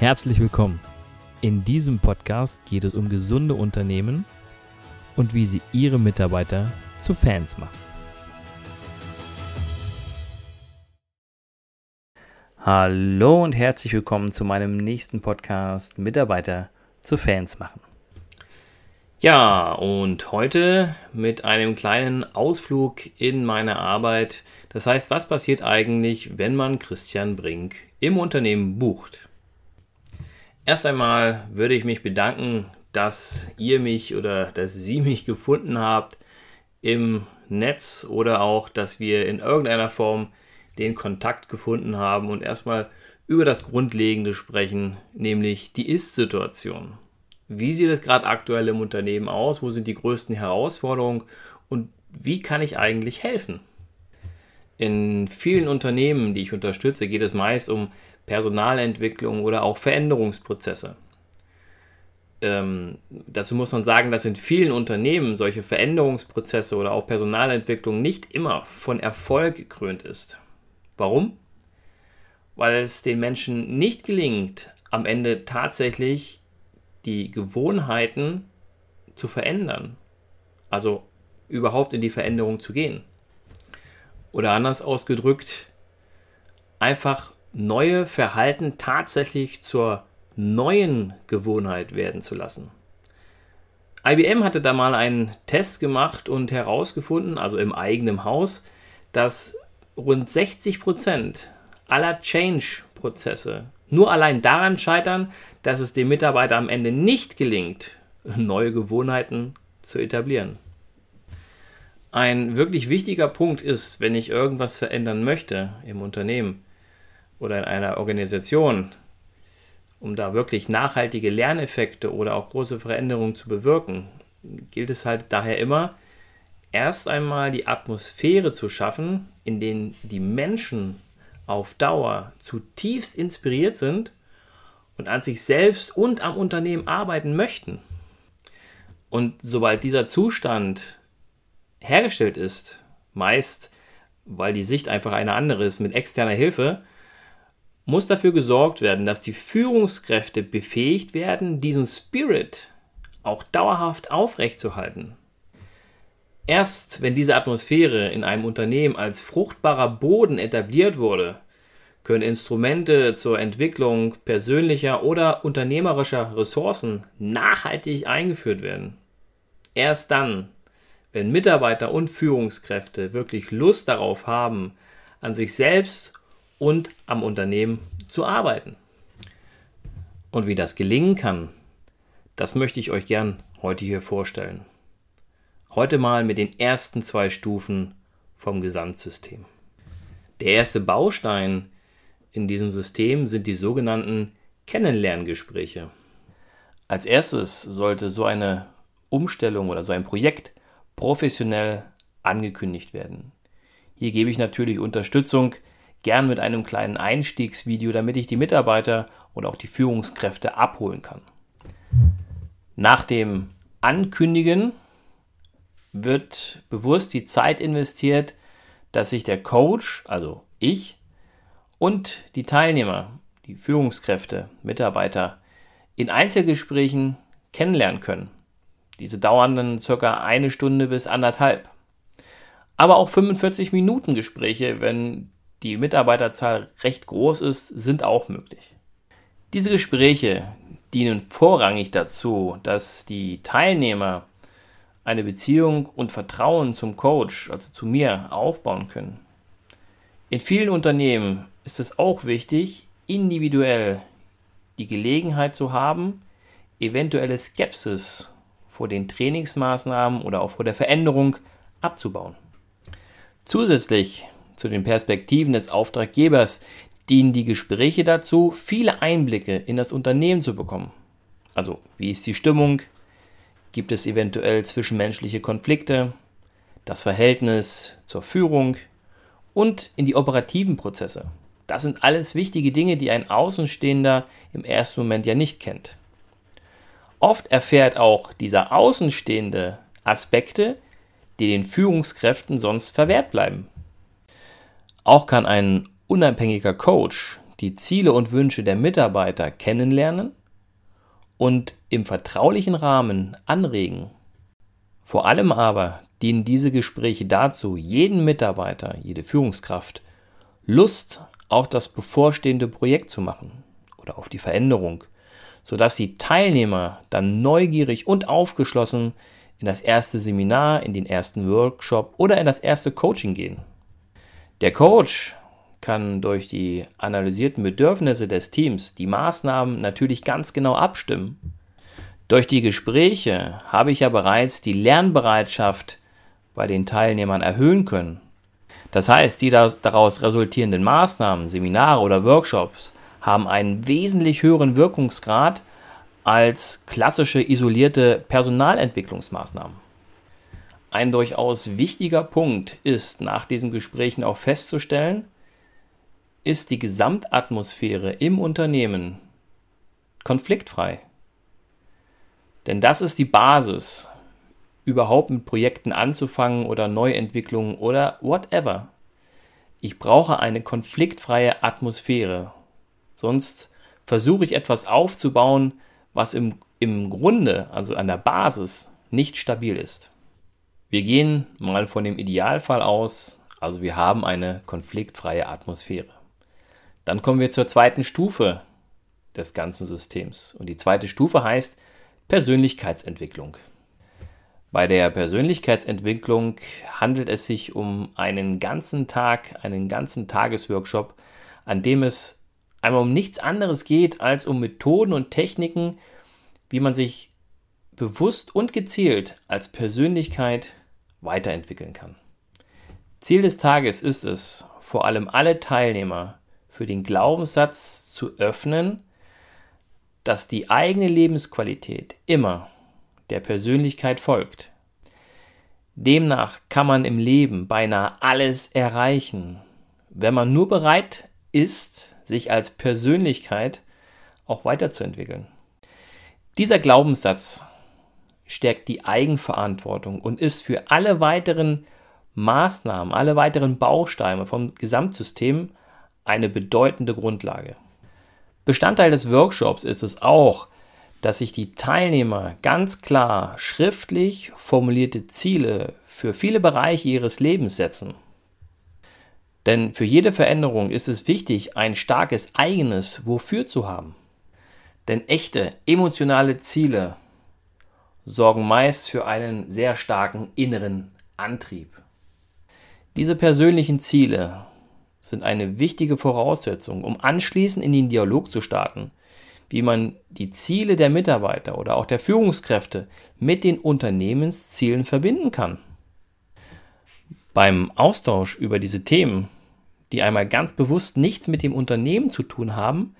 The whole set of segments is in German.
Herzlich willkommen. In diesem Podcast geht es um gesunde Unternehmen und wie sie ihre Mitarbeiter zu Fans machen. Hallo und herzlich willkommen zu meinem nächsten Podcast Mitarbeiter zu Fans machen. Ja, und heute mit einem kleinen Ausflug in meine Arbeit. Das heißt, was passiert eigentlich, wenn man Christian Brink im Unternehmen bucht? Erst einmal würde ich mich bedanken, dass ihr mich oder dass Sie mich gefunden habt im Netz oder auch, dass wir in irgendeiner Form den Kontakt gefunden haben und erstmal über das Grundlegende sprechen, nämlich die Ist-Situation. Wie sieht es gerade aktuell im Unternehmen aus? Wo sind die größten Herausforderungen? Und wie kann ich eigentlich helfen? In vielen Unternehmen, die ich unterstütze, geht es meist um Personalentwicklung oder auch Veränderungsprozesse. Ähm, dazu muss man sagen, dass in vielen Unternehmen solche Veränderungsprozesse oder auch Personalentwicklung nicht immer von Erfolg gekrönt ist. Warum? Weil es den Menschen nicht gelingt, am Ende tatsächlich die Gewohnheiten zu verändern. Also überhaupt in die Veränderung zu gehen. Oder anders ausgedrückt, einfach neue Verhalten tatsächlich zur neuen Gewohnheit werden zu lassen. IBM hatte da mal einen Test gemacht und herausgefunden, also im eigenen Haus, dass rund 60 Prozent aller Change-Prozesse nur allein daran scheitern, dass es dem Mitarbeiter am Ende nicht gelingt, neue Gewohnheiten zu etablieren. Ein wirklich wichtiger Punkt ist, wenn ich irgendwas verändern möchte im Unternehmen, oder in einer Organisation, um da wirklich nachhaltige Lerneffekte oder auch große Veränderungen zu bewirken, gilt es halt daher immer, erst einmal die Atmosphäre zu schaffen, in der die Menschen auf Dauer zutiefst inspiriert sind und an sich selbst und am Unternehmen arbeiten möchten. Und sobald dieser Zustand hergestellt ist, meist weil die Sicht einfach eine andere ist mit externer Hilfe, muss dafür gesorgt werden, dass die Führungskräfte befähigt werden, diesen Spirit auch dauerhaft aufrechtzuerhalten. Erst wenn diese Atmosphäre in einem Unternehmen als fruchtbarer Boden etabliert wurde, können Instrumente zur Entwicklung persönlicher oder unternehmerischer Ressourcen nachhaltig eingeführt werden. Erst dann, wenn Mitarbeiter und Führungskräfte wirklich Lust darauf haben, an sich selbst und am Unternehmen zu arbeiten. Und wie das gelingen kann, das möchte ich euch gern heute hier vorstellen. Heute mal mit den ersten zwei Stufen vom Gesamtsystem. Der erste Baustein in diesem System sind die sogenannten Kennenlerngespräche. Als erstes sollte so eine Umstellung oder so ein Projekt professionell angekündigt werden. Hier gebe ich natürlich Unterstützung gern mit einem kleinen Einstiegsvideo, damit ich die Mitarbeiter und auch die Führungskräfte abholen kann. Nach dem Ankündigen wird bewusst die Zeit investiert, dass sich der Coach, also ich, und die Teilnehmer, die Führungskräfte, Mitarbeiter in Einzelgesprächen kennenlernen können. Diese dauern dann circa eine Stunde bis anderthalb. Aber auch 45 Minuten Gespräche, wenn die Mitarbeiterzahl recht groß ist, sind auch möglich. Diese Gespräche dienen vorrangig dazu, dass die Teilnehmer eine Beziehung und Vertrauen zum Coach, also zu mir, aufbauen können. In vielen Unternehmen ist es auch wichtig, individuell die Gelegenheit zu haben, eventuelle Skepsis vor den Trainingsmaßnahmen oder auch vor der Veränderung abzubauen. Zusätzlich zu den Perspektiven des Auftraggebers dienen die Gespräche dazu, viele Einblicke in das Unternehmen zu bekommen. Also, wie ist die Stimmung? Gibt es eventuell zwischenmenschliche Konflikte? Das Verhältnis zur Führung und in die operativen Prozesse. Das sind alles wichtige Dinge, die ein Außenstehender im ersten Moment ja nicht kennt. Oft erfährt auch dieser Außenstehende Aspekte, die den Führungskräften sonst verwehrt bleiben. Auch kann ein unabhängiger Coach die Ziele und Wünsche der Mitarbeiter kennenlernen und im vertraulichen Rahmen anregen. Vor allem aber dienen diese Gespräche dazu, jeden Mitarbeiter, jede Führungskraft Lust auf das bevorstehende Projekt zu machen oder auf die Veränderung, sodass die Teilnehmer dann neugierig und aufgeschlossen in das erste Seminar, in den ersten Workshop oder in das erste Coaching gehen. Der Coach kann durch die analysierten Bedürfnisse des Teams die Maßnahmen natürlich ganz genau abstimmen. Durch die Gespräche habe ich ja bereits die Lernbereitschaft bei den Teilnehmern erhöhen können. Das heißt, die daraus resultierenden Maßnahmen, Seminare oder Workshops haben einen wesentlich höheren Wirkungsgrad als klassische isolierte Personalentwicklungsmaßnahmen. Ein durchaus wichtiger Punkt ist nach diesen Gesprächen auch festzustellen, ist die Gesamtatmosphäre im Unternehmen konfliktfrei. Denn das ist die Basis, überhaupt mit Projekten anzufangen oder Neuentwicklungen oder whatever. Ich brauche eine konfliktfreie Atmosphäre. Sonst versuche ich etwas aufzubauen, was im, im Grunde, also an der Basis, nicht stabil ist. Wir gehen mal von dem Idealfall aus, also wir haben eine konfliktfreie Atmosphäre. Dann kommen wir zur zweiten Stufe des ganzen Systems. Und die zweite Stufe heißt Persönlichkeitsentwicklung. Bei der Persönlichkeitsentwicklung handelt es sich um einen ganzen Tag, einen ganzen Tagesworkshop, an dem es einmal um nichts anderes geht als um Methoden und Techniken, wie man sich bewusst und gezielt als Persönlichkeit weiterentwickeln kann. Ziel des Tages ist es, vor allem alle Teilnehmer für den Glaubenssatz zu öffnen, dass die eigene Lebensqualität immer der Persönlichkeit folgt. Demnach kann man im Leben beinahe alles erreichen, wenn man nur bereit ist, sich als Persönlichkeit auch weiterzuentwickeln. Dieser Glaubenssatz stärkt die Eigenverantwortung und ist für alle weiteren Maßnahmen, alle weiteren Bausteine vom Gesamtsystem eine bedeutende Grundlage. Bestandteil des Workshops ist es auch, dass sich die Teilnehmer ganz klar schriftlich formulierte Ziele für viele Bereiche ihres Lebens setzen. Denn für jede Veränderung ist es wichtig, ein starkes eigenes Wofür zu haben. Denn echte emotionale Ziele sorgen meist für einen sehr starken inneren Antrieb. Diese persönlichen Ziele sind eine wichtige Voraussetzung, um anschließend in den Dialog zu starten, wie man die Ziele der Mitarbeiter oder auch der Führungskräfte mit den Unternehmenszielen verbinden kann. Beim Austausch über diese Themen, die einmal ganz bewusst nichts mit dem Unternehmen zu tun haben,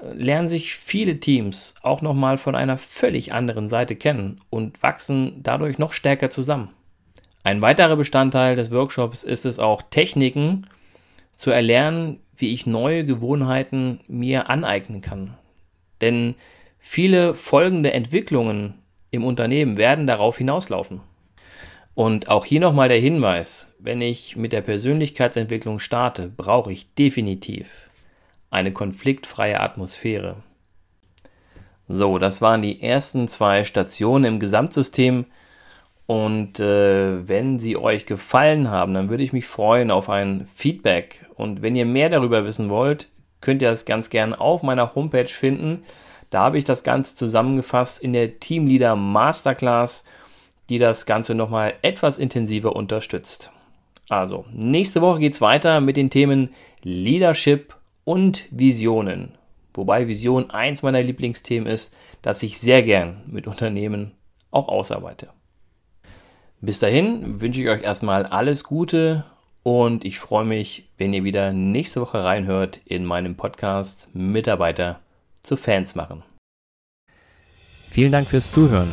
lernen sich viele Teams auch nochmal von einer völlig anderen Seite kennen und wachsen dadurch noch stärker zusammen. Ein weiterer Bestandteil des Workshops ist es auch, Techniken zu erlernen, wie ich neue Gewohnheiten mir aneignen kann. Denn viele folgende Entwicklungen im Unternehmen werden darauf hinauslaufen. Und auch hier nochmal der Hinweis, wenn ich mit der Persönlichkeitsentwicklung starte, brauche ich definitiv eine konfliktfreie Atmosphäre. So, das waren die ersten zwei Stationen im Gesamtsystem. Und äh, wenn sie euch gefallen haben, dann würde ich mich freuen auf ein Feedback. Und wenn ihr mehr darüber wissen wollt, könnt ihr das ganz gern auf meiner Homepage finden. Da habe ich das Ganze zusammengefasst in der Teamleader Masterclass, die das Ganze nochmal etwas intensiver unterstützt. Also, nächste Woche geht es weiter mit den Themen Leadership und Visionen. Wobei Vision eins meiner Lieblingsthemen ist, das ich sehr gern mit Unternehmen auch ausarbeite. Bis dahin wünsche ich euch erstmal alles Gute und ich freue mich, wenn ihr wieder nächste Woche reinhört in meinem Podcast Mitarbeiter zu Fans machen. Vielen Dank fürs Zuhören.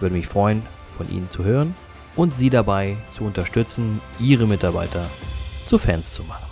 Ich würde mich freuen, von Ihnen zu hören und Sie dabei zu unterstützen, Ihre Mitarbeiter zu Fans zu machen.